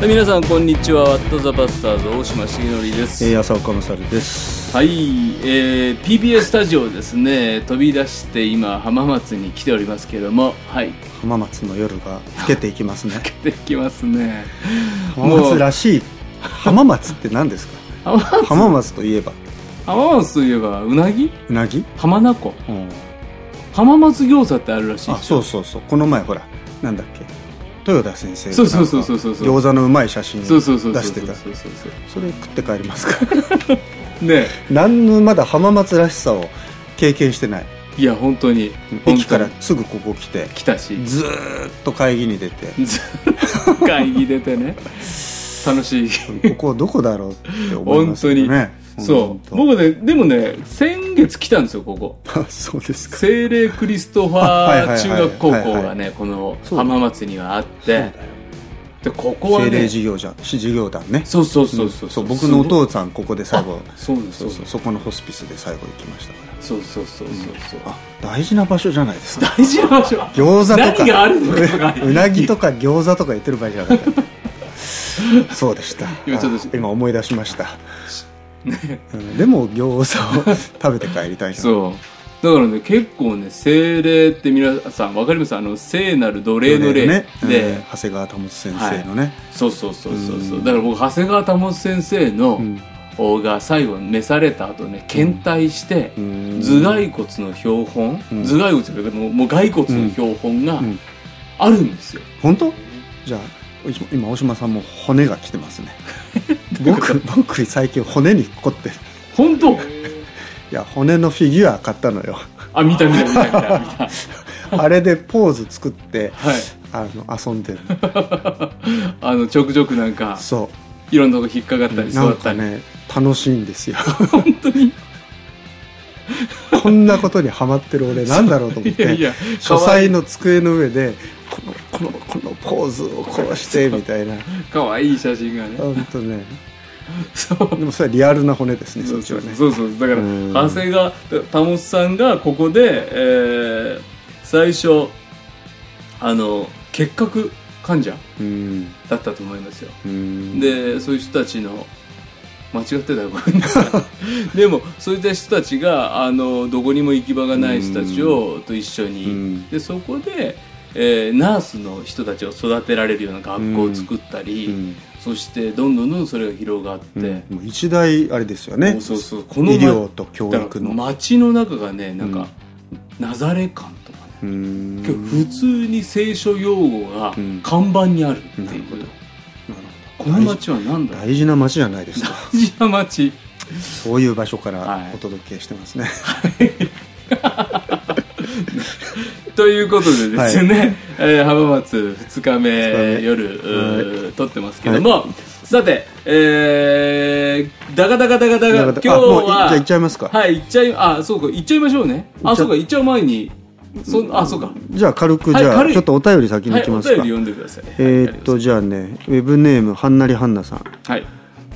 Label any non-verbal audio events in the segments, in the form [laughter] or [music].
皆さんこんにちはワットザバスターズ大島重則です、えー、浅岡勝です。はい、えー、PBS スタジオですね飛び出して今浜松に来ておりますけれどもはい浜松の夜が更けていきますね。できますね浜松らしい。浜松って何ですか？浜松？浜松といえば？浜松といえばうなぎ？うなぎ？浜名湖？うん。浜松餃子ってあるらしいあ、そうそうそう。この前ほらなんだっけ？豊田先生がそうそうそうそうそう餃子のうまい写真を出してた。それ食って帰りますか？[laughs] ね何のまだ浜松らしさを経験してない？いや本当に駅から本すぐここ来て当に来たしずーっと会議に出て。ずっと会議出てね楽しいここどこだろうって思いますよね。そう。本僕ねでもね先月来たんですよここ。そうですか。精霊クリストファー中学高校がねこの浜松にはあって。でここは精霊ね事業じゃん事業団ね。そうそうそうそうそう。僕のお父さんここで最後そうそうそうそこのホスピスで最後行きましたから。そうそうそうそうそう。あ大事な場所じゃないですか。大事な場所。餃子とか。何があるのか。がううなぎとか餃子とか言ってる場合じゃなかった。[laughs] そうでした。今ちょっとあ今思い出しました、うん。でも餃子を [laughs] 食べて帰りたいなそう。だからね結構ね精霊って皆さんわかります？あの聖なる奴隷の霊ね。で、うん。長谷川保先生のね、そうそうそうそうそう。うん。だから僕長谷川保先生の、うん。が最後召された後ね検体して、うん。頭蓋骨の標本、うん。頭蓋骨というかもうもう骸骨の標本がうん。あるんですよ、本当？じゃあ今大島さんも骨が来てますね [laughs] 僕 [laughs] 僕最近骨に凝ってる。本当？いや骨のフィギュア買ったのよ。あ見た見た見た見た。見 [laughs] たあれでポーズ作ってはい。あの遊んでる。[laughs] あのちょくちょくなんかそいろんなとこ引っかかったりうなん座ったり、かね楽しいんですよ。本当に？こんなことにハマってる俺なんだろうと思って書斎の机の上でこのこのこのポーズをこうしてみたいな。かわいい写真がね。本当ねそう。でもそれはリアルな骨ですねそっちはね。そうそう。だからうん。長谷川保さんがここで、えー最初あの結核患者うん。だったと思いますよ。うん。でそういう人たちの間違ってたらごめんなさい。[laughs] でもそういった人たちがあのどこにも行き場がない人たちをと一緒に、うん。でそこで、えーナースの人たちを育てられるような学校を作ったり、うんそしてどんどんどんどんそれが広がって、うん。もう一大あれですよね。そうそう。この医療と教育の。街の中がねなんか、ナザレ館とかね、普通に聖書用語がうん。看板にあるっていう、なるほど。なるこほどの街は何だ大事な街じゃないですか。大事な街。そういう場所かはい。らお届けしてますね、[laughs] ということでですね、えー浜松2日目二日目。夜、撮ってますけども、さて、えー、ダガダガダガダガだから今日はじゃあ行っちゃいますか。はい行っちゃいあそうか行っちゃいましょうね。あそうか行っちゃう前にそあそうか。じゃあ軽くじゃあちょっとお便り先にはいきますか、便り読んでください。えーっとじゃあねウェブネームはんなりはんなさん。はい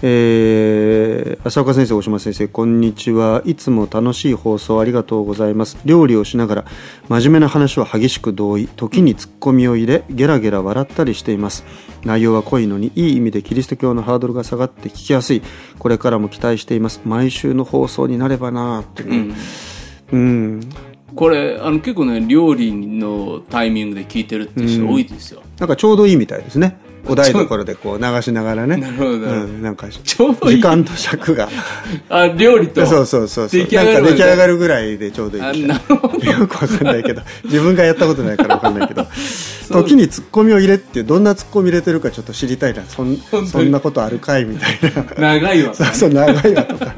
えー、浅岡先生大島先生こんにちは。いつも楽しい放送ありがとうございます。料理をしながら真面目な話は激しく同意。時にツッコミを入れゲラゲラ笑ったりしています。内容は濃いのにいい意味でキリスト教のハードルが下がって聞きやすい。これからも期待しています。毎週の放送になればなーってね。うん。うん。これあの結構ね料理のタイミングで聞いてるっていう人多いですよ、なんかちょうどいいみたいですねお台所でこう流しながらね。なるほど。うん、なんかちょうどいい。時間と尺が。あ料理と。そうそうそうそう。出来上がるなんか出来上がるぐらいでちょうどいい。なるほど。よくわかんないけど。自分がやったことないからわかんないけど。[laughs] 時にツッコミを入れってどんなツッコミ入れてるかちょっと知りたいな。そんそんなことあるかいみたいな。長いわ。[laughs] そうそう長いわとか。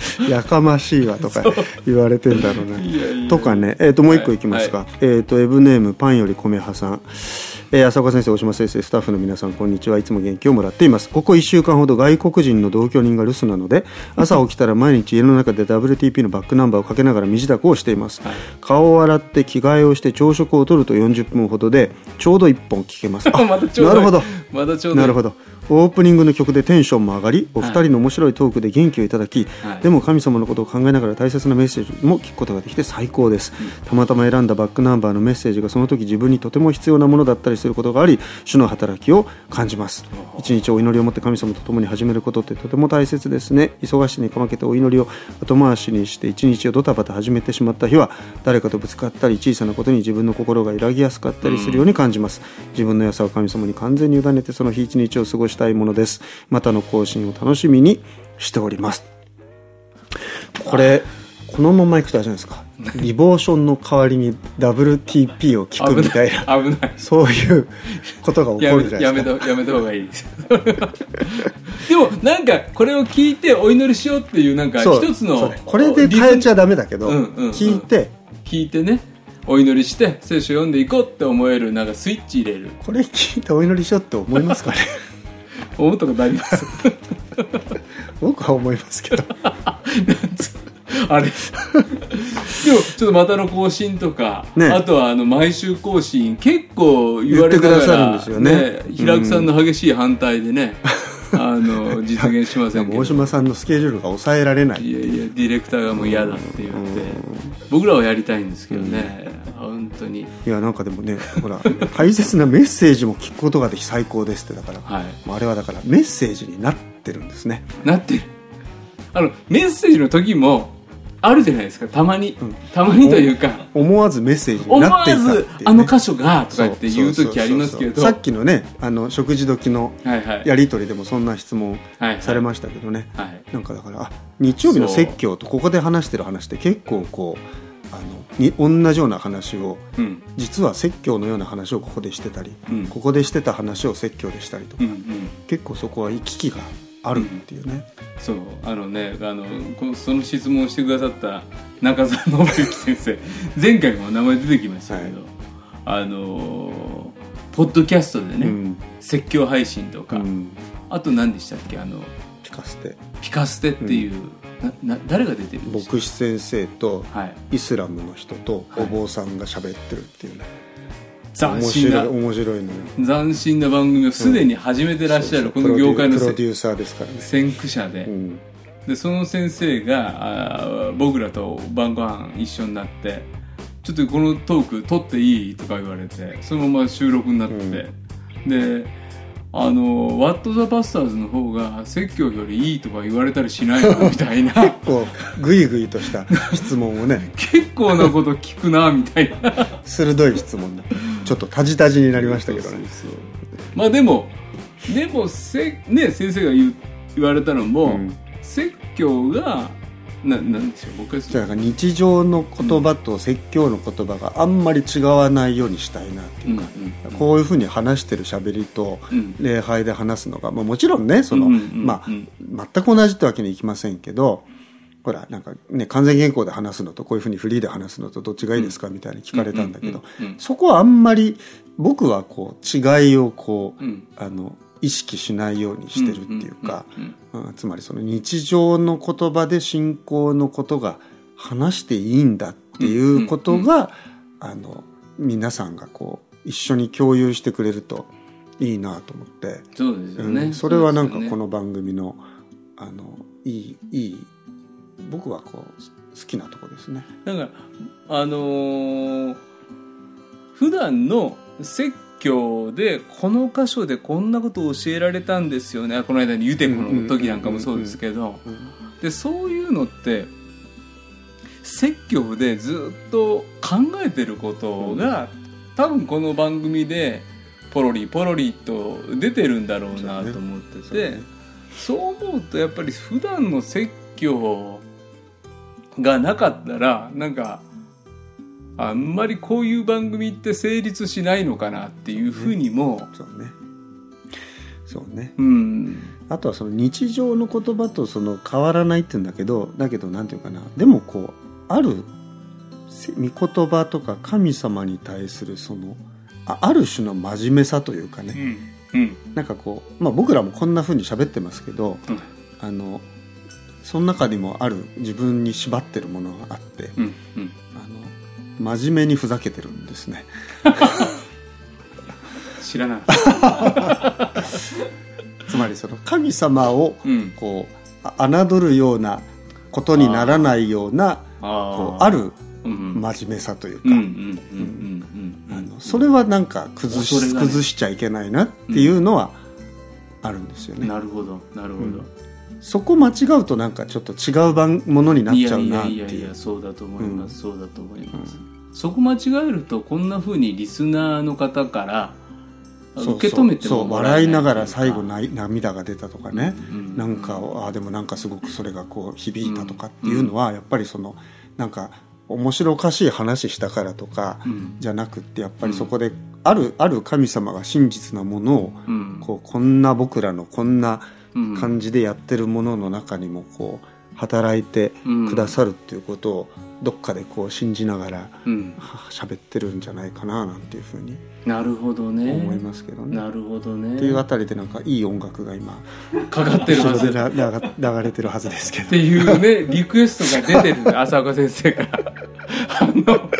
[laughs] やかましいわとか言われてんだろうな。とかね、えー、ともう一個いきますか、はえっ、とエブネームパンより米派さん、えー浅岡先生大島先生スタッフの皆さんこんにちは。いつも元気をもらっています。ここ1週間ほど外国人の同居人が留守なので朝起きたら毎日家の中で WTP のバックナンバーをかけながら身支度をしています、はい顔を洗って着替えをして朝食をとると40分ほどでちょうど1本聞けます。[laughs] なるほど。まだちょうどなるほどオープニングの曲でテンションも上がりお二人の面白いトークで元気をいただき、はい。でも神様のことを考えながら大切なメッセージも聞くことができて最高です、たまたま選んだバックナンバーのメッセージがその時自分にとても必要なものだったりすることがあり主の働きを感じます。一日お祈りを持って神様と共に始めることってとても大切ですね。忙しさにかまけてお祈りを後回しにして一日をドタバタ始めてしまった日は誰かとぶつかったり小さなことに自分の心が揺らぎやすかったりするように感じます、自分の良さを神様に完全に委ねてその日一日を過ごしたいものです。またの更新を楽しみにしております。これこのままいくとあれじゃないですか。リボーションの代わりに WTP を聞くみたいな [laughs] 危ないそういうことが起こるじゃないですか。たやめた方がいい。で [laughs] すでもなんかこれを聞いてお祈りしようっていうなんか一つのこれで変えちゃダメだけど、うんうんうん。聞いて。聞いてねお祈りして聖書読んでいこうって思えるなんかスイッチ入れる。これ聞いてお祈りしようって思いますかね？思ったことあります？[laughs] 僕は思いますけど。[laughs] あれ？[laughs] でもちょっとまたの更新とか、ね。あとはあの毎週更新結構言われてくださるらんですよね。平久さんの激しい反対でね、あの実現しません大島さんのスケジュールが抑えられない。いやいやディレクターがもう嫌だって言って僕らはやりたいんですけどね。本当に。いやなんかでもねほら大切なメッセージも聞くことができ最高ですってだから、はい。あれはだからメッセージになってるんですね。なってる。あのメッセージの時もあるじゃないですかたまに、たまにというか。思わずメッセージになっていたっていう、ずね、あの箇所がとかって言う時ありますけど。さっきのねあの食事時のはいはいやり取りでもそんな質問はいはいされましたけどね、はいなんかだからあ日曜日の説教とここで話してる話って結構こうあのに同じような話をうん。実は説教のような話をここでしてたり、うん。ここでしてた話を説教でしたりとか、うんうん。結構そこは行き来があるっていうね、そうあのねあのこその質問をしてくださった中澤信之先生 [laughs] 前回も名前出てきましたけど、あのポッドキャストでね、うん。説教配信とか、うん。あと何でしたっけあの聞かせてピカステっていう、なな誰が出てるんでした牧師先生とはい。イスラムの人とはい。お坊さんが喋ってるっていうね、斬面新な白い面白いのよ。斬新な番組をすでに始めてらっしゃるこの業界のせプロデューサーですからね、先駆者で,、うん、でその先生があー僕らと晩ご飯一緒になってちょっとこのトーク撮っていい？とか言われてそのまま収録になって、であの「ワット・ザ・バスターズ」の方が説教よりいいとか言われたりしないの？みたいな。こうグイグイとした質問をね。[laughs] 結構なこと聞くなみたいな。鋭い質問でちょっとタジタジになりましたけどね。まあでもでもせ、ね、先生が言う言われたのも、うん。説教がななんでしょう僕はじゃあ日常の言葉と説教の言葉があんまり違わないようにしたいなっていうか、うんうんこういうふうに話してる喋りとうん。礼拝で話すのが、まあ、もちろんねその、うんうんうんまあ、全く同じってわけにいきませんけどほらなんかね完全原稿で話すのとこういうふうにフリーで話すのとどっちがいいですかみたいに聞かれたんだけどそこはあんまり僕はこう違いをこう、うん。あの意識しないようにしてるっていうか、つまりその日常の言葉で信仰のことが話していいんだっていうことが、あの皆さんがこう一緒に共有してくれるといいなと思って、そうですようね、んそれはなんかこの番組のあのいいいい僕はこう好きなとこですね。なんかあのー普段の説教でこの箇所でこんなことを教えられたんですよね。この間にユテコの時なんかもそうですけど。でそういうのって説教でずっと考えてることが、多分この番組でポロリポロリと出てるんだろうなと思っててそうね。そう思うとやっぱり普段の説教がなかったらなんかあんまりこういう番組って成立しないのかなっていうふうにも、そうね。そうね。うん。あとはその日常の言葉とその変わらないって言うんだけどだけどなんていうかな。でもこうあるせ御言葉とか神様に対するそのあある種の真面目さというかね、うん。うん。なんかこう、まあ、僕らもこんな風に喋ってますけど、うん。あのその中にもある自分に縛ってるものがあってうん。うん真面目にふざけてるんですね。知らなかったつまりその神様をうん。こうあ侮るようなことにならないようなこうあるうんうん。真面目さというか、それはなんか崩し,、崩しちゃいけないなっていうのはあるんですよね、なるほどなるほど、そこ間違うとなんかちょっと違う番ものになっちゃうなっていやいやいいうやそうだと思います、うん。そうだと思います、そこ間違えるとこんなふうにリスナーの方から受け止めても笑いながら最後ない涙が出たとかね、うんなんかあでもなんかすごくそれがこう響いたとかっていうのはやっぱりそのなんか面白おかしい話したからとかうん。じゃなくってやっぱりそこであるある神様が真実なものをうん。こうこんな僕らのこんなうん感じでやってるものの中にもこう働いてくださるっていうことをどっかでこう信じながらうん。は喋ってるんじゃないかななんていうふうになるほどね。思いますけどね。なるほどね。っていうあたりでなんかいい音楽が今かかってるはず。流流れてるはずですけど。ていうねリクエストが出てる [laughs] 浅岡先生から。あの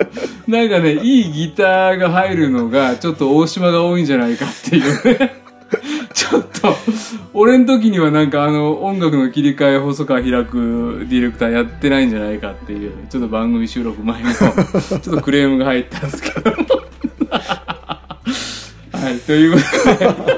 なんかねいいギターが入るのがちょっと大島が多いんじゃないかっていうねちょっと俺の時にはなんかあの音楽の切り替え細川開くディレクターやってないんじゃないかっていうちょっと番組収録前のちょっとクレームが入ったんですけど。はいということで。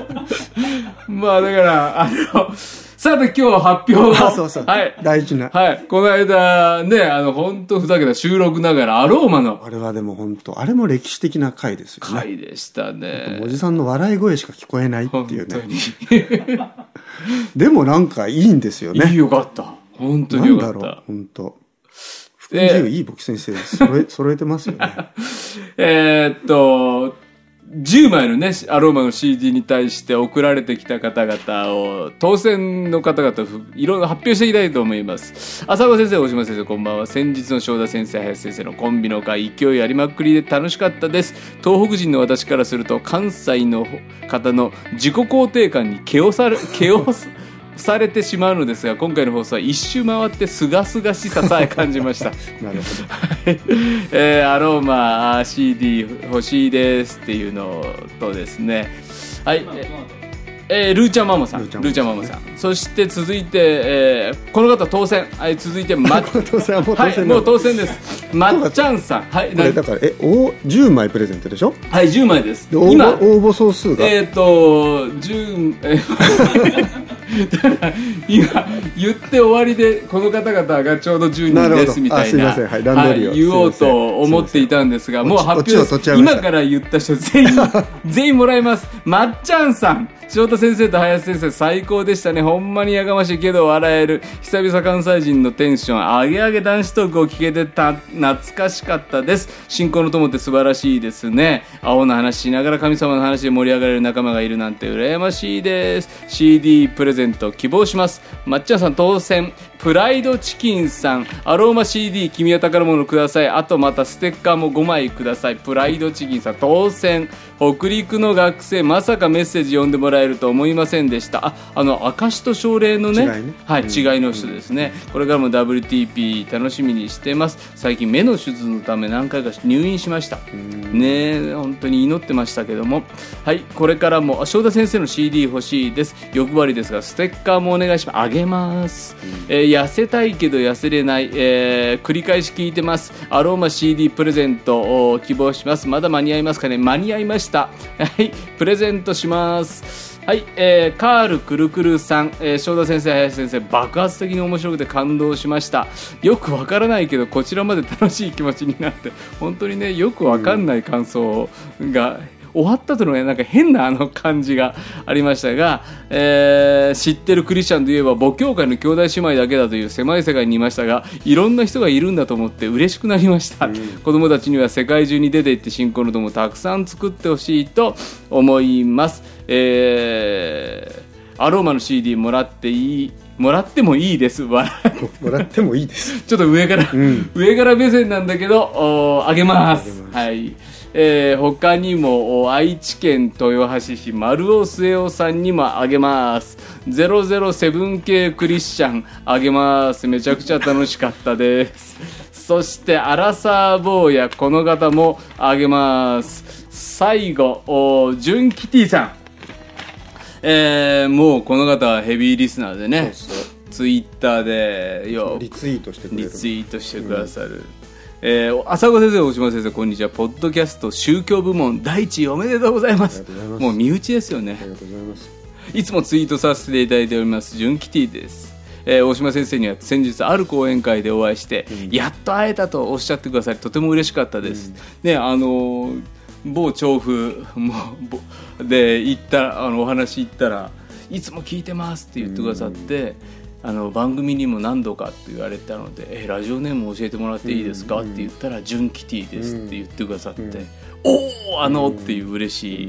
[laughs] まあだからあのさて今日発表を。あ [laughs] そうそう、はい。大事な。はい。この間ね、あの、本当ふざけた収録ながら、アローマの。あれはでも本当あれも歴史的な回ですよね。回でしたね。おじさんの笑い声しか聞こえないって本いう。ね。[laughs] でもなんかいいんですよいいねよかった。本当なんだろうによかった。本当。福音自由いい僕先生揃え揃えてますよね。[laughs] えーっと、10枚のね、アローマの CD に対して送られてきた方々を、当選の方々、いろいろ発表していきたいと思います。浅川先生、大島先生、こんばんは。先日の正田先生、林先生のコンビの会、勢いありまくりで楽しかったです。東北人の私からすると、関西の方の自己肯定感に毛をさる、毛をされてしまうのですが、今回の放送は一周回ってすがすがしささえ感じました。[laughs] なるほえーアローマ CD 欲しいですっていうのとですね。はい。えールーちゃんママさん。ルルーちゃんママさん。そして続いて、えーこの方当選。はい続いてま [laughs] ど当選はもう当はい選なのもう当選です。まっちゃんさん。はいなこれだからえお10枚プレゼントでしょ？はい10枚です。で応今。募応募総数が、えっ、と10えー [laughs] だから今言って終わりでこの方々がちょうど10人ですみたいな。はい言おうと思っていたんですがもう発表今から言った人全員全員もらいます。まっちゃんさん翔太先生と林先生最高でしたね。ほんまにやかましいけど笑える。久々関西人のテンション。上げ上げ男子トークを聞けてた懐かしかったです。進行の友って素晴らしいですね。青の話しながら神様の話で盛り上がれる仲間がいるなんて羨ましいです。CD プレゼント希望しますまっちゃんさん当選。プライドチキンさん。アローマ CD 君は宝物ください。あとまたステッカーも5枚ください。プライドチキンさん当選。北陸の学生まさかメッセージ読んでもらえると思いませんでした。ああの証と奨励のね。違いね。はい、違いの人ですね、これからも WTP 楽しみにしてます。最近目の手術のため何回か入院しました。ねえ本当に祈ってましたけども。はいこれからもあ翔太先生の CD 欲しいです。欲張りですがステッカーもお願いします。あげます、えー痩せたいけど痩せれない、えー繰り返し聞いてます。アローマ CD プレゼントを希望します。まだ間に合いますかね？間に合いました。[laughs] はいプレゼントします。はい、えーカールくるくるさん、えー、正田先生、林先生、爆発的に面白くて感動しました。よくわからないけど、こちらまで楽しい気持ちになって、本当にね、よくわかんない感想が、終わったとのね、なんか変なあの感じがありましたが、えー知ってるクリスチャンといえば母教会の兄弟姉妹だけだという狭い世界にいましたがいろんな人がいるんだと思って嬉しくなりました、子供たちには世界中に出て行って信仰の友をたくさん作ってほしいと思います、えーアローマの CD もらっていいもらってもいいです。笑い。もらってもいいです。[laughs] ちょっと上から、ん。上から目線なんだけど。あげます。はい。えー他にもお愛知県豊橋市丸尾末男さんにもあげます。007系クリスチャンあげます。めちゃくちゃ楽しかったです。[laughs] そしてアラサー坊やこの方もあげます。最後お純キティさん。えー、もうこの方はヘビーリスナーでね。ツイッターでよくリツイートしてくれるリツイートしてくださる、えー浅岡先生大島先生こんにちは。ポッドキャスト宗教部門第一位おめでとうございます。もう身内ですよね。ありがとうございます。いつもツイートさせていただいております純キティです、えー大島先生には先日ある講演会でお会いして、やっと会えたとおっしゃってくださりとても嬉しかったです、ねあのー某調布もぼで行ったあのお話行ったら「いつも聞いてます」って言ってくださって、あの番組にも何度かって言われたので「えラジオネーム教えてもらっていいですか?」って言ったら「純キティです」って言ってくださって「おおあの!」っていう嬉しい、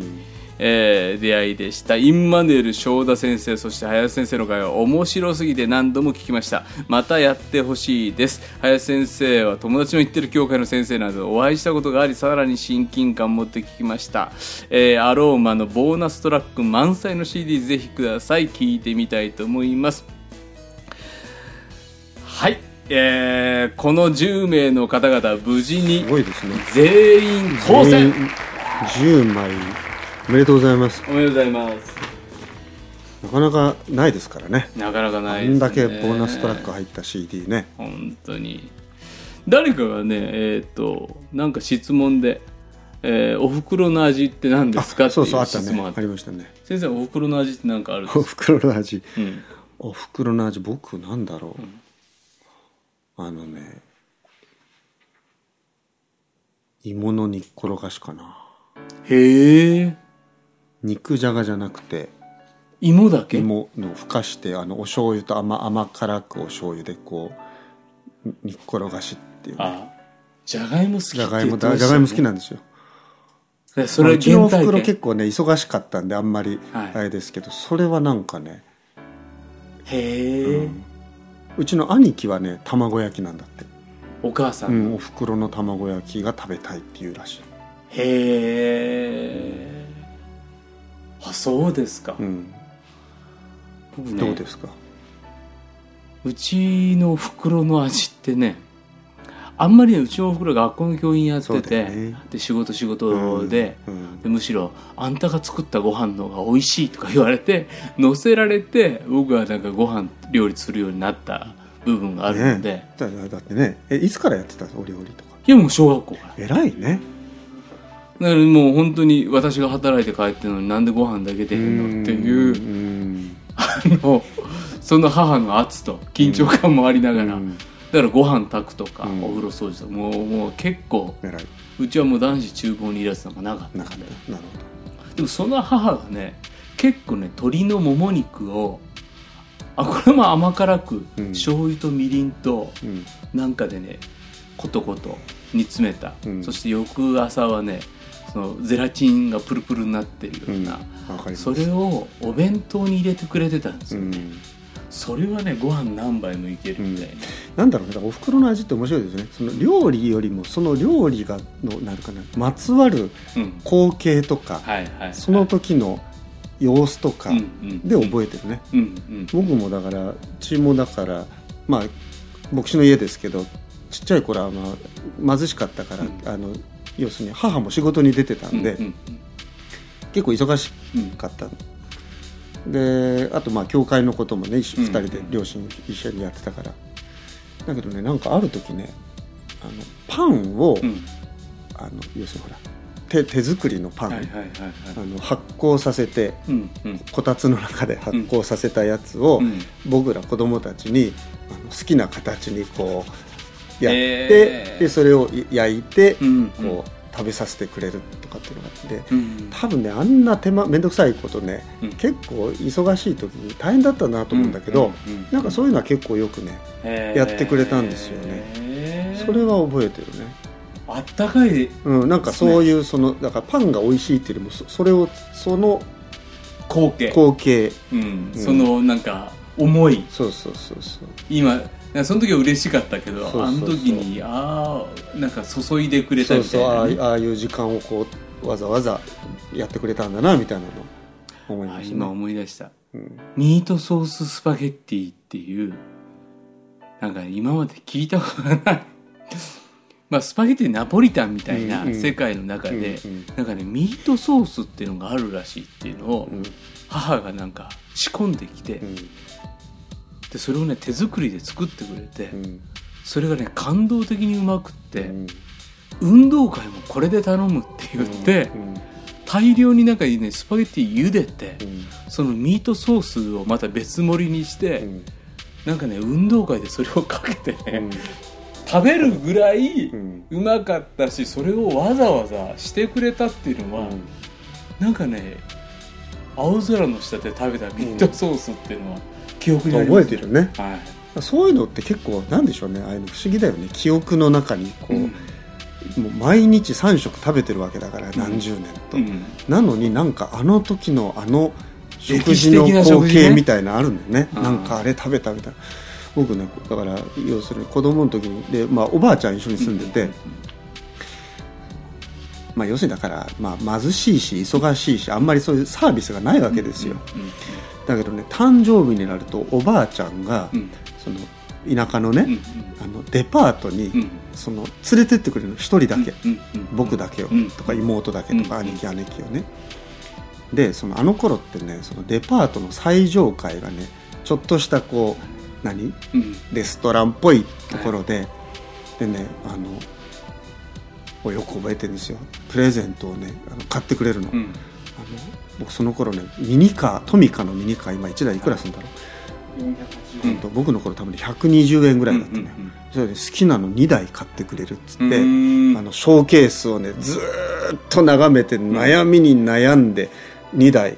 えー出会いでした。インマヌエル正田先生そして林先生の会は面白すぎて何度も聞きました。またやってほしいです。林先生は友達の行ってる教会の先生なのでお会いしたことがありさらに親近感を持って聞きました、えーアローマのボーナストラック満載の CD ぜひください。聞いてみたいと思いますはい、えーこの10名の方々無事にすごいですね。全員当選10枚。おめでとうございます。おめでとうございます。なかなかないですからね。なかなかなあいですね。んだけボーナストラック入った CD ね。本当に。誰かがねえっ、となんか質問で、えーお袋の味って何ですか?」っていそうそうあった質問あってね。ありましたね。先生お袋の味って何かあるんですおか、ふくろの味。うん、おふくろの味僕なんだろう、あのね芋の煮っころがしかな。へえ。肉じゃがじゃなくて芋だけ？芋のふかしてあのお醤油と甘甘辛くお醤油でこう煮っころがしっていうね。あじゃがいも好きじゃがいもじゃがいも好きなんですよ。でそれはうちのお原体ふくろ験結構ね忙しかったんであんまりはい。あれですけど、それはなんかねへえ、うちの兄貴はね卵焼きなんだって、お母さ、うんん、おふくろの卵焼きが食べたいっていうらしい、へえ。あそうですか、うん、僕ねどうですか？うちのお袋の味ってねあんまりねうちのお袋学校の教員やってて、よね。で仕事仕事で,、うんでむしろあんたが作ったご飯の方が美味しいとか言われて [laughs] 乗せられて僕はなんかご飯料理するようになった部分があるので、ねだだってねえいつからやってたのお料理とか？いやもう小学校から。偉いね。だからもう本当に私が働いて帰ってるのになんでご飯だけ出へんのっていううん。[laughs] あのその母の圧と緊張感もありながら、うんだからご飯炊くとか、うん。お風呂掃除とかもうもう結構うちはもう男子厨房にいらずなんかなかったなかったなるでもその母がね結構ね鶏のもも肉をあこれも甘辛く、うん。醤油とみりんとほどうん。なんかでねコトコト煮詰めた、うん。そして翌朝はねそのゼラチンがプルプルになってるような、わかります。それをお弁当に入れてくれてたんですよ、うんそれはねご飯何杯もいけるみたいな、なんだろうねだからおふくろの味って面白いですね。その料理よりもその料理がのなんかなまつわるうん。光景とか、その時の様子とかうんうんで覚えてるね、うんうん。僕もだからうちもだからまあ牧師の家ですけどちっちゃい頃は、まあ、貧しかったから、うん。あの要するに母も仕事に出てたんで、うんうん結構忙しうんかった。のであとまあ教会のこともね一緒うん。2人で両親一緒にやってたから。だけどねなんかある時ねあのパンを、うん。あの要するにほら手手作りのパン、はいはいはいはい。あの発酵させてうんうん。こたつの中で発酵させたやつを、うん。僕ら子供たちにあの好きな形にこうやって、へー。でそれを焼いて、うん。こう食べさせてくれるとかっていうのがあってうん。多分ねあんな手間面倒くさいことね、うん。結構忙しい時に大変だったなと思うんだけど、うんうんなんかそういうのは結構よくねやってくれたんですよね。それは覚えてるね、あったかい。うん、なんかそういうそのだからパンが美味しいっていうよりもそそれをその光景。光景。うん、そのなんか思い。そうそうそうそう。今その時は嬉しかったけどそうそうそう。あの時にああなんか注いでくれたみたいなね、あああいう時間をこうわざわざやってくれたんだなみたいなのを思いあました、今ね思い出した。うん。ミートソーススパゲッティっていうなんか今まで聞いたことがない。[laughs] まあ、スパゲティナポリタンみたいな世界の中で、うんうん。なんかねミートソースっていうのがあるらしいっていうのを、うん。母がなんか仕込んできて、うんでそれをね手作りで作ってくれて、うん。それがね感動的にうまくって、うん。運動会もこれで頼むって言って、うん。大量に中にねスパゲティ茹でて、うん。そのミートソースをまた別盛りにして、うん。なんかね運動会でそれをかけてね、うん。食べるぐらいうん。うまかったしそれをわざわざしてくれたっていうのは、なんかね青空の下で食べたミートソースっていうのは記憶に覚えてるね。はい。そういうのって結構なんでしょうね。ああいうの不思議だよね。記憶の中にこう、うん。もう毎日3食食べてるわけだから何十年と、うん。なのになんかあの時のあの食事の光景みたいなのあるんだよね。うん。なんかあれ食べたみたいな。僕ねだから要するに子供の時にで、まあ、おばあちゃん一緒に住んでて、まあ、要するにだから、まあ、貧しいし忙しいしあんまりそういうサービスがないわけですよ、だけどね誕生日になるとおばあちゃんが、うん。その田舎のね、うんあのデパートに、うん。その連れてってくれるの。一人だけ、うんうん僕だけを、うんとか妹だけとか、うん兄貴姉貴をね。でそのあの頃ってねそのデパートの最上階がねちょっとしたこう何？うん。レストランっぽいところで、でねあのをよく覚えてるんですよ。プレゼントをねあの買ってくれるの,、うん。あの僕その頃ねミニカートミカのミニカー今1台いくらするんだろう、うんと僕の頃多分ね120円ぐらいだったね、それで好きなの2台買ってくれるっつって、うん。あのショーケースをねずーっと眺めて悩みに悩んで2台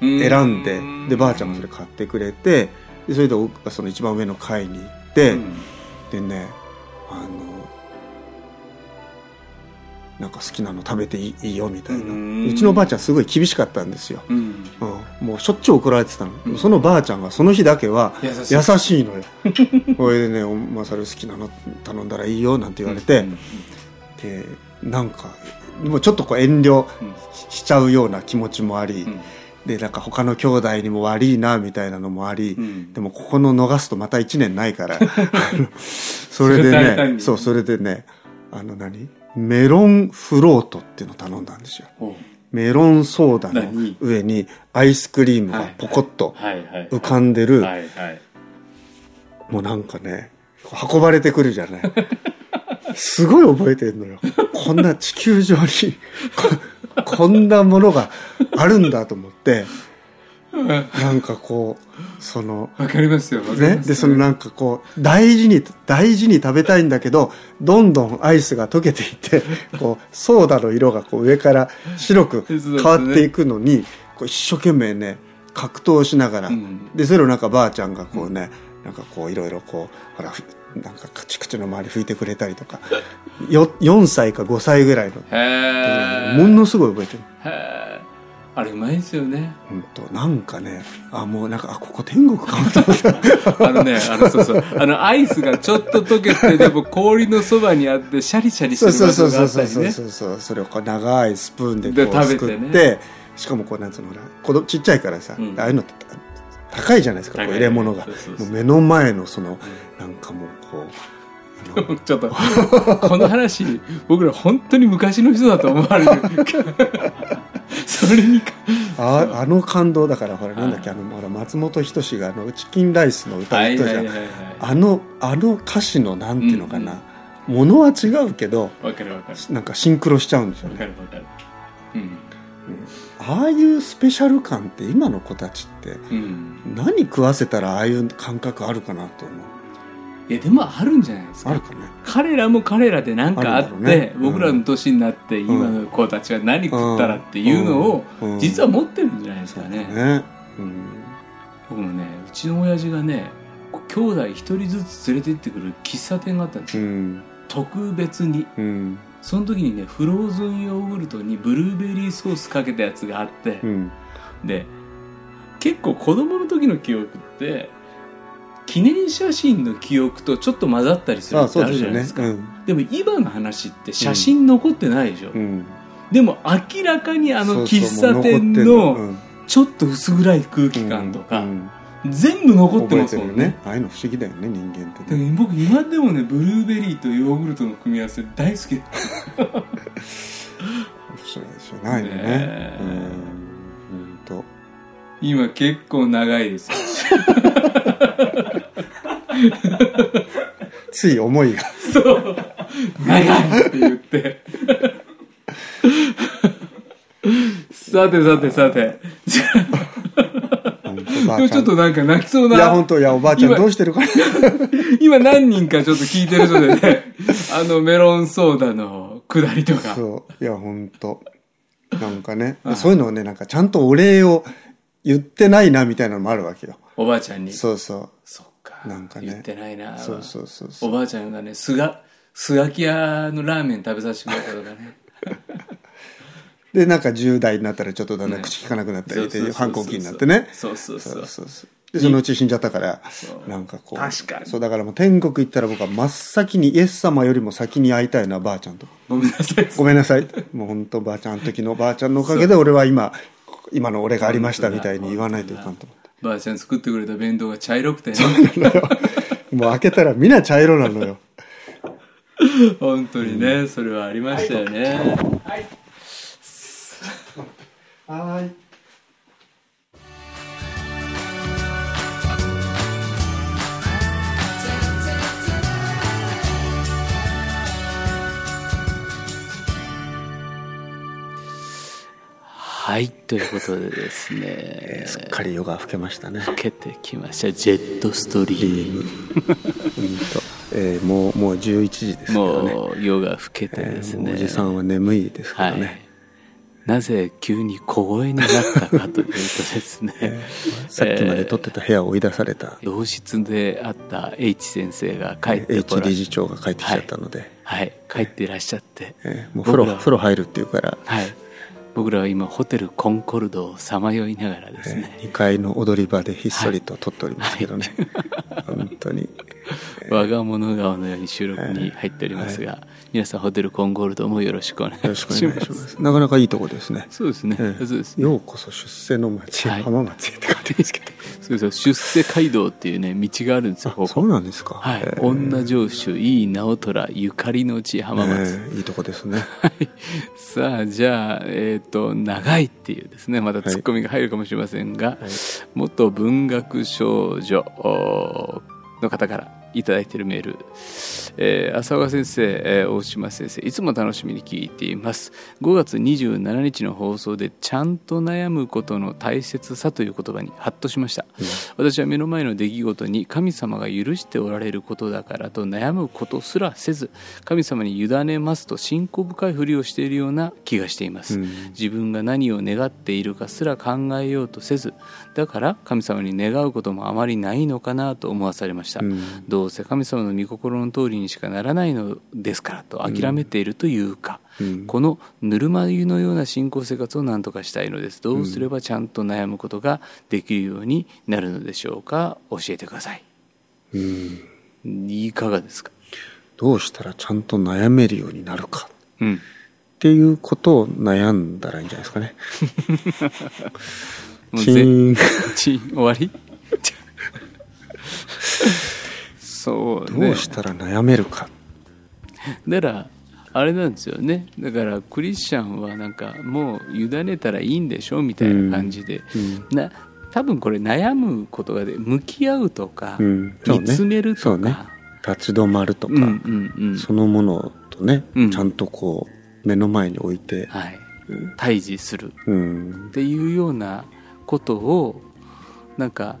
選んで、うん。でばあちゃんもそれ買ってくれてでそれで僕がその一番上の階に行って、うん。でねあのなんか好きなの食べていいよみたいな、ううんちのばあちゃんすごい厳しかったんですよ、うん。うん、もうしょっちゅう怒られてたの、うん。そのばあちゃんがその日だけは優しい。のよ。[laughs] これでね「お前それ好きなの頼んだらいいよ」なんて言われて、うん。でなんかもうちょっとこう遠慮うん。しちゃうような気持ちもあり、うん。でなんか他の兄弟にも悪いなみたいなのもあり、うん。でもここの逃すとまた1年ないから。[laughs] それでねそうそれでねあの何？メロンフロートっていうのを頼んだんですよ。メロンソーダの何？上にアイスクリームがポコッと浮かんでる、もうなんかね運ばれてくるじゃない。[laughs] すごい覚えてるのよ。こんな地球上にこ [laughs] こんなものがあるんだと思ってなんかこうそのわかりますよね？でそのなんかこう大事に大事に食べたいんだけどどんどんアイスが溶けていって [laughs] こうソーダの色がこう上から白く変わっていくのにこう一生懸命ね格闘しながら、うん。でそれをなんかばあちゃんがこうね、なんかこういろいろこうほらふなんかカチクチの周り拭いてくれたりとか。よ4歳か5歳ぐらいのものすごい覚えてるあれうまいですよね。本当なんかねあもうなんかあここ天国かもと思った [laughs] あのねあのそうそう。あのアイスがちょっと溶けてでも氷のそばにあってシャリシャリしてそうるそうそう場所がそうそうそうあったりねそう。それをこう長いスプーンででこうすくっ食べてね。てしかもこうなんつうのほら子供ちっちゃいからさ、うん。ああいうのって高いじゃないですかこう入れ物が。そうそうそう。もう目の前のそのなんかもうこう [laughs] ちょっとこの話僕ら本当に昔の人だと思われるそれにか。ああの感動だからほらなんだっけあのほら松本人志があのチキンライスの歌はい言ったじゃあのあの歌詞のなんていうのかな、ものは違うけどわかるわかる。なんかシンクロしちゃうんですよわねかるわかる。うん。ああいうスペシャル感って今の子たちってうん。何食わせたらああいう感覚あるかなと思ういやでもあるんじゃないですか。ね。彼らも彼らで何かあってねうん僕らの年になって今の子たちは何食ったらっていうのをうん。実は持ってるんじゃないですかね。だね。うん。僕もねうちの親父がね兄弟一人ずつ連れて行ってくる喫茶店があったんですよ。うん。特別に。うん。その時にねフローズンヨーグルトにブルーベリーソースかけたやつがあって。うん。で結構子供の時の記憶って記念写真の記憶とちょっと混ざったりするあってあるじゃないですか。うん。でも今の話って写真残ってないでしょ、うん。でも明らかにあの喫茶店のうんちょっと薄暗い空気感とか、うん。全部残ってますもんね。ね。ああいうの不思議だよね人間ってね。僕今でもねブルーベリーとヨーグルトの組み合わせ大好き。で不思議ですよないのね。ねえ。うん。本当今結構長いですよ [laughs] つい思いが。そう。長いって言って。さてさてさて。じゃ本当ばあちょっとなんか泣きそういやな本当いやおばあちゃん今どうしてるかな。今何人かちょっと聞いてる人でねあのメロンソーダのくだりとか。そう。いや本当。なんかね。はいそういうのをねなんかちゃんとお礼を言ってないなみたいなのもあるわけよ。おばあちゃんに。そうそうなんかね。言ってないな。そうそうそうそう。おばあちゃんがねすがすがき屋のラーメン食べさせてくれたとかね。[laughs] でなんか10代になったらちょっとだんだんね。口聞かなくなったりで反抗期になってね。そうそうそうそう。でそのう。ち死んじゃったからなんかこう確かに。そうだからもう天国行ったら僕は真っ先にイエス様よりも先に会いたいのはばあちゃんと。ごめんなさい。ごめんなさい。もう本当ばあちゃんあの時のばあちゃんのおかげで俺は今今の俺がありましたみたいに言わないといかんと。思ってばあちゃん作ってくれた弁当が茶色くてね。もう開けたらみんな茶色なのよ。本当にねそれはありましたよね。はい [laughs] はいということでですね。すっかり夜が更けましたね。受けてきました。ジェットストリーム。本当、えーもうもう11時ですけどね。もう夜が更けてですね、えーおじさんは眠いですけはい。どね、なぜ急に小声になったかというとですね、[laughs] さっきまで撮ってた部屋を追い出された。同室であった H 先生が帰ってこ H ら理事長が帰ってきちゃったので、はい。帰っていらっしゃって、えーもう風呂風呂入るっていうから、はい僕らは今ホテルコンコルドをさまよいながらですね、2階の踊り場でひっそりと撮っておりますけどね、[laughs] 本当に。我が物顔のように収録に入っておりますが、皆さんホテルコンコルドもよろしくお願いします。なかなかいいとこですね。そうですね、ええそうですね。ようこそ出世の町、はい。浜松へって書いてますけどそう出世街道っていうね道があるんですよここ。そうなんですか。はい、えー。女城主井伊直虎ゆかりの地浜松、えーいいとこですね。はい。さあじゃあえっ、と長いっていうですねまたはいツッコミが入るかもしれませんが、元文学少女おの方からいただいているメール、えー浅岡先生、えー大島先生いつも楽しみに聞いています。5月27日の放送でちゃんと悩むことの大切さという言葉にハッとしました、私は目の前の出来事に神様が許しておられることだからと悩むことすらせず神様に委ねますと信仰深いふりをしているような気がしています、うん。自分が何を願っているかすら考えようとせずだから神様に願うこともあまりないのかなと思わされました、うんどうせ神様の御心の通りにしかならないのですからと諦めているというか、うん。このぬるま湯のような信仰生活を何とかしたいのです。どうすればちゃんと悩むことができるようになるのでしょうか教えてください。うん。いかがですか？どうしたらちゃんと悩めるようになるか。うん。っていうことを悩んだらいいんじゃないですかね。[laughs] チンち終わり？そうね。どうしたら悩めるか。だからあれなんですよね。だからクリスチャンはなんかもう委ねたらいいんでしょみたいな感じで、うんな多分これ悩むことがで向き合うとか、うん。ね。見つめるとか。ね。立ち止まるとか、うんうんうん。そのものとね、うん。ちゃんとこう目の前に置いて、はい、対峙する。うん。っていうようなことをなんか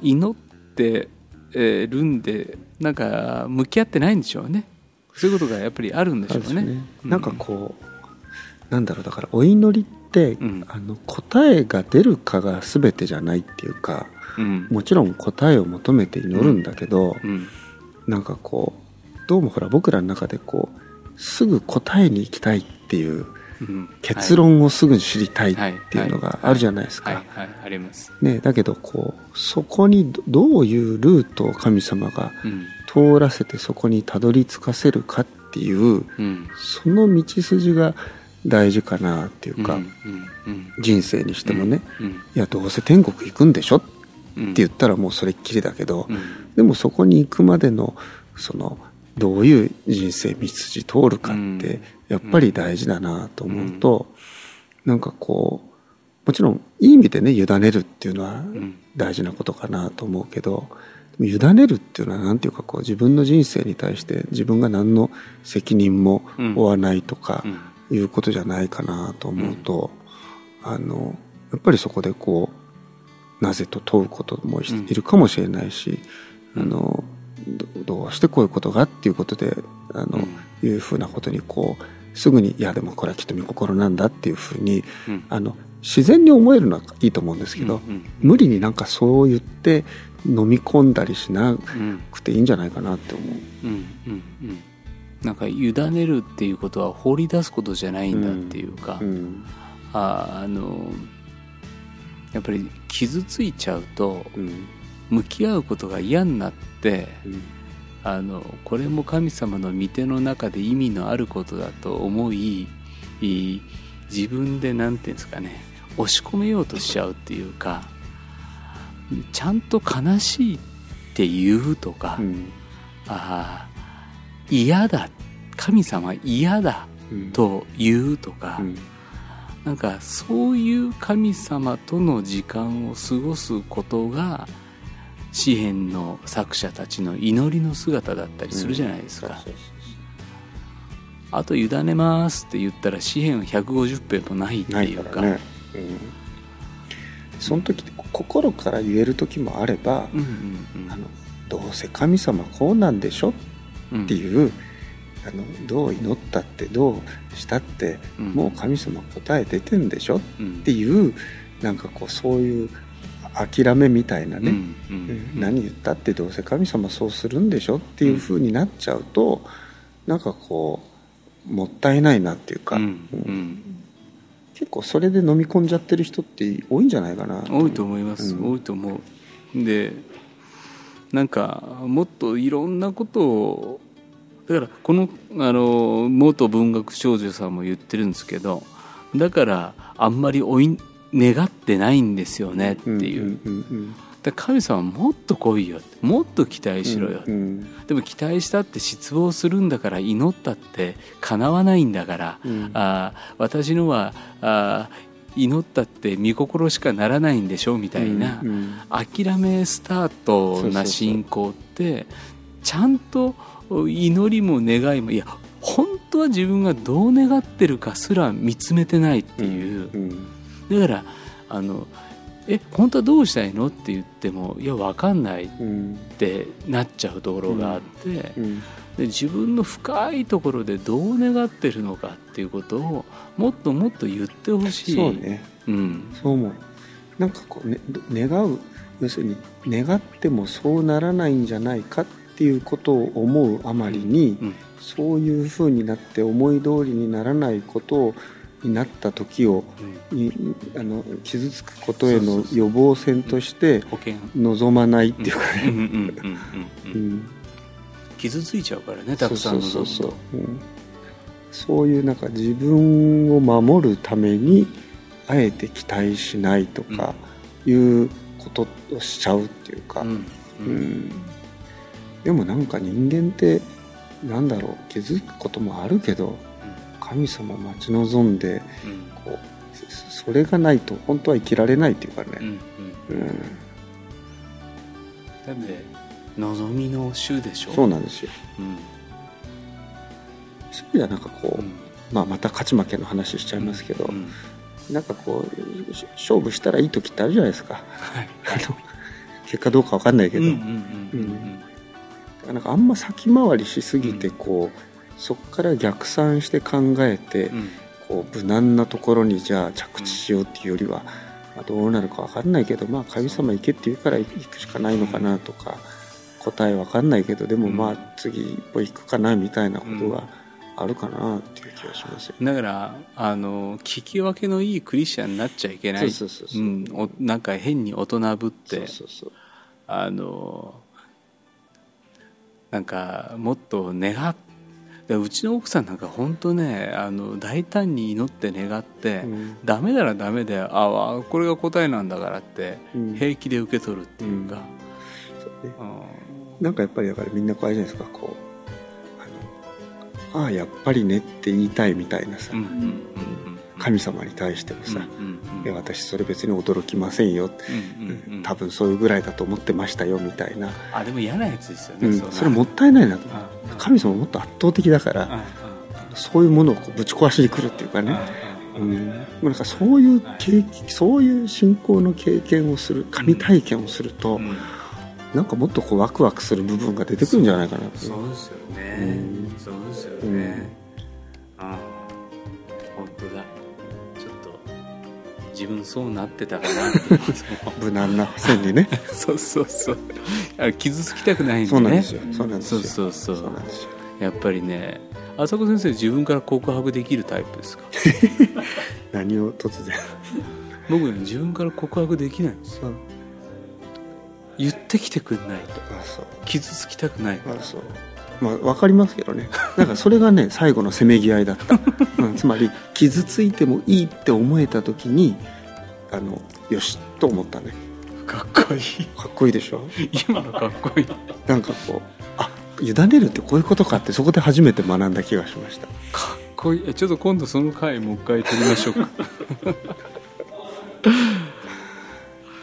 祈ってえーるんでなんか向き合ってないんでしょうね。そういうことがやっぱりあるんでしょうね。ね。なんかこうなんだろうだからお祈りって、うん。あの答えが出るかが全てじゃないっていうかうん。もちろん答えを求めて祈るんだけど、うん。なんかこうどうもほら僕らの中でこうすぐ答えに行きたいっていううん結論をすぐ知りたいっていうのがあるじゃないですか、ありますね、だけどこうそこにどどういうルートを神様がうん。通らせてそこにたどり着かせるかっていううん。その道筋が大事かなっていうか、うん。うん。人生にしてもね、いやどうせ天国行くんでしょ？っ言ったらもうそれっきりだけど、うん。でもそこに行くまでのそのどういう人生道筋通るかってやっぱり大事だなと思うと、なんかこうもちろんいい意味でね委ねるっていうのはん。大事なことかなと思うけどでも委ねるっていうのは何ていうかこう自分の人生に対して自分が何の責任も負わないとかうん。いうことじゃないかなと思うと、あのやっぱりそこでこうなぜと問うこともいるかもしれないし、あのどどうしてこういうことがっていうことであの、いうふうなことにこうすぐに「いやでもこれはきっと御心なんだ」っていうふうにうん。あの自然に思えるのはいいと思うんですけど、うん無理になんかそう言って飲み込んだりしなうんくていいんじゃないかなって思う。うんうんうん。なんか委ねるっていうことは放り出すことじゃないんだっていうか、うん。ああのやっぱり傷ついちゃうとうん。向き合うことが嫌になってうんあのこれも神様の御手の中で意味のあることだと思いい自分で何て言うんですかね押し込めようとしちゃうっていうかちゃんと悲しいって言うとか、うん。ああ嫌だ神様嫌だうん。と言うとか、うん。なんかそういう神様との時間を過ごすことが詩篇の作者たちの祈りの姿だったりするじゃないですか、そうそうあと委ねますって言ったら詩篇は150編もないってないいうかね、うん、その時って心から言える時もあれば、うんうんうん。あのどうせ神様こうなんでしょうんっていう、あのどう祈ったってどうしたって、うん。もう神様答え出てんでしょっうんていうなんかこうそういう諦めみたいなね、何言ったってどうせ神様そうするんでしょっていう風になっちゃうと、なんかこうもったいないなっていうか、結構それで飲み込んじゃってる人って多いんじゃないかな。多いと思います、うん。多いと思う。でなんかもっといろんなことをだからこのあの元文学少女さんも言ってるんですけどだからあんまり追い願ってないんですよねっていう,、うんうんだ神様もっと来いよ。もっと期待しろよ、うんうん。でも期待したって失望するんだから祈ったって叶わないんだから、うん。あー私のはあー祈ったって見心しかならないんでしょみたいな、うんうん。諦めスタートな信仰ってちゃんと祈りも願いもいや本当は自分がどう願ってるかすら見つめてないっていう、うんだからあのえ本当はどうしたいのって言ってもいや分かんないっうん。てなっちゃうところがあって、うん。で自分の深いところでどう願ってるのかっていうことをもっともっと言ってほしい。そうね。うん。そう思う。なんかこう、ね、願う。要するに願ってもそうならないんじゃないかっていうことを思うあまりに、うん。そういうふうになって思い通りにならないことになった時をにあの傷つくことへの予防線として望まないっていうかね、うん。うん。うん。うん。ううん。ん。傷ついちゃうからねたくさんそうそうそう望むとそう、いうなんか自分を守るためにあえて期待しないとかいうことをしちゃうっていうか、うん。ううん。んでもなんか人間ってなんだろう気づくこともあるけど神様待ち望んでうん。こうそそれがないと本当は生きられないっていうかね、うんう望みの週でしょ？そうなんですよ。うん。そういう意味ではなんかこう、うん。まあ、また勝ち負けの話しちゃいますけど、うん。なんかこうし勝負したらいい時ってあるじゃないですか。はい。あの結果どうかわかんないけど、うんうんうんなんかあんま先回りしすぎてうん。こう、そこから逆算して考えて、うん。うんこう無難なところにじゃあ着地しようっていうよりは、まあ、どうなるかわかんないけどまあ神様行けって言うから行くしかないのかなとか答えわかんないけどでもうん。まあ次一歩行くかなみたいなことがあるかなっていう気がしますよ。だからあの聞き分けのいいクリスチャンになっちゃいけない。なんか変に大人ぶって。あのなんかもっと願っでうちの奥さんなんか本当ねあの大胆に祈って願って、うん。ダメならダメでああこれが答えなんだからって、うん。平気で受け取るっていうか、そうねうん。なんかやっぱりだからみんなこうあれじゃないですかこうああやっぱりねって言いたいみたいなさ、うんうんうんうん神様に対してもさ、うん私それ別に驚きませんよ、うんうんうん多分そういうぐらいだと思ってましたよみたいな、あでも嫌なやつですよね、うんそれもったいないなと。うんうん神様もっと圧倒的だから、うんそういうものをこうぶち壊しに来るっていうかうん。ね、うん、なんかそういう経験そういう信仰の経験をする神体験をすると、うん。なんかもっとこうワクワクする部分が出てくるんじゃないかなそうですよね、うん。そうですよね、ああ。本当だ自分そうなってたかな。[laughs] 無難な線にね。[laughs] そうそうそう。あ傷つきたくないんでね。そうなんですよ。そうなんですそうよそうそう。そうなんですよ。やっぱりね浅子先生自分から告白できるタイプですか？[laughs] 何を突然。僕ね自分から告白できないんですよ。言ってきてくんないと。傷つきたくないあそうまあ分かりますけどね。[laughs] なんかそれがね最後のせめぎ合いだった、[laughs] うん、つまり傷ついてもいいって思えた時にあのよしと思ったね。かっこいい。かっこいいでしょ？今のかっこいい。なんかこうあ委ねるってこういうことかってそこで初めて学んだ気がしました。かっこいい。えちょっと今度その回もう一回撮りましょうか。[laughs]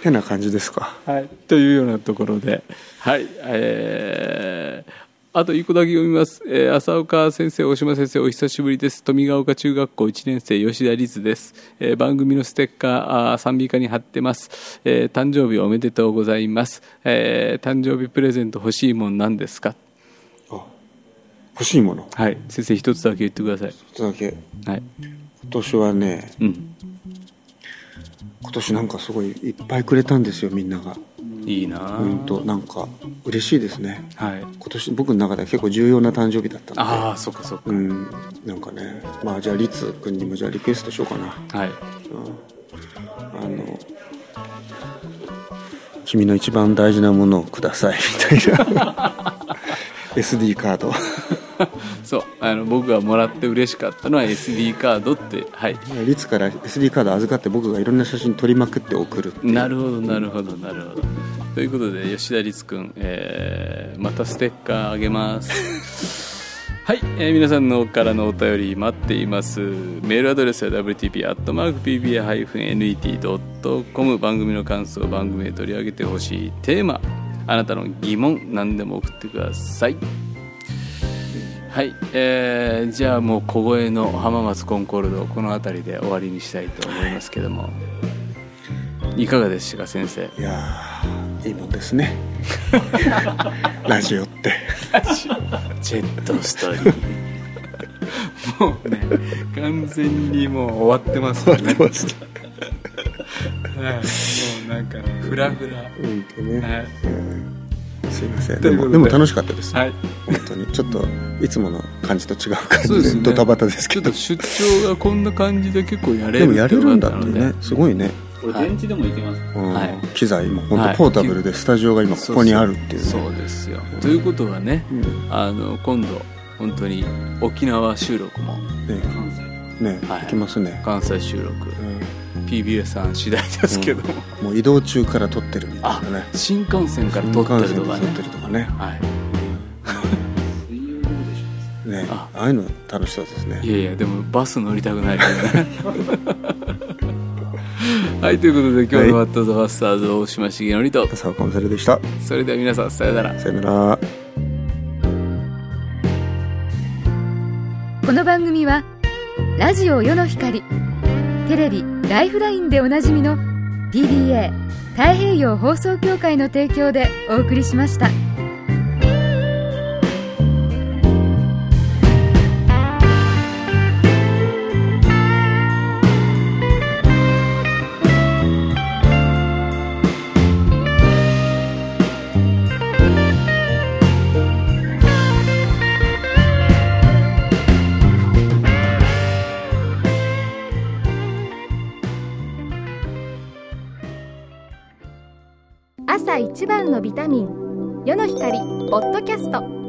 てな感じですか？はい、というようなところで、はい、えーあと一個だけ読みます。えー浅岡先生、大島先生、お久しぶりです。富ヶ丘中学校1年生、吉田律です。えー番組のステッカー、あー賛美歌に貼ってます。えー誕生日おめでとうございます。えー誕生日プレゼント欲しいもんなんですか？あ欲しいもの？はい、先生一つだけ言ってください。ちょっとだけ？はい。今年はねうん。今年なんかすごいいっぱいくれたんですよみんながいいなぁ本当なんか嬉しいですね。はい。今年僕の中では結構重要な誕生日だったんで。ああ、そっかそっか。うん。なんかねまあじゃあ律君にもじゃあリクエストしようかな、はい。うん、あの君の一番大事なものをくださいみたいな [laughs] SD カード。[laughs] そう、あの、僕がもらって嬉しかったのは SD カードって、はい。律から SD カード預かって僕がいろんな写真撮りまくって送るなるほどなるほどなるほど。ということで吉田律君、えーまたステッカーあげます。[laughs] はい、えー皆さんのからのお便り待っています。メールアドレスは wtp.pba-net.com 番組の感想番組で取り上げてほしいテーマあなたの疑問何でも送ってください。はい、えーじゃあもう小声の浜松コンコルドこの辺りで終わりにしたいと思いますけども。いかがでしたか先生？いやーいいもんですね。[laughs] ラジオって。ジェットストーリー。もうね完全にもう終わってますよね。はいもうなんかねフラフラ。本当ね、はい。うんすいません。で。でもでも楽しかったです、はい。本当に。ちょっといつもの感じと違う感そうですね。じでドタバタですけど。ちょっと出張がこんな感じで結構やれるで。もやれるんだってね。すごいね、これ電池でもいけます、うん。はい。機材も本はい。当ポータブルでスタジオが今ここにあるっていうね。そうですよ。ということはねうん。あの今度本当に沖縄収録も。ね。関西。ね、はい。行きますね、関西収録。う PBS さん次第ですけど。も、ん、もう移動中から撮ってるみたいあなね。新幹線から撮ってるとか新幹線で撮っねてるとかね。はい。ねあ。ああいうの楽しそうですね。いやいやでもバス乗りたくないからね。[laughs] はいということで今日の「ワット・ザ・バスターズ」大島重則と。浅岡まさるでした。それでは皆さんさよなら。さよなら。この番組はラジオ世の光テレビ「ライフライン」でおなじみの PBA 太平洋放送協会の提供でお送りしました。番のビタミン世の光ポッドキャスト。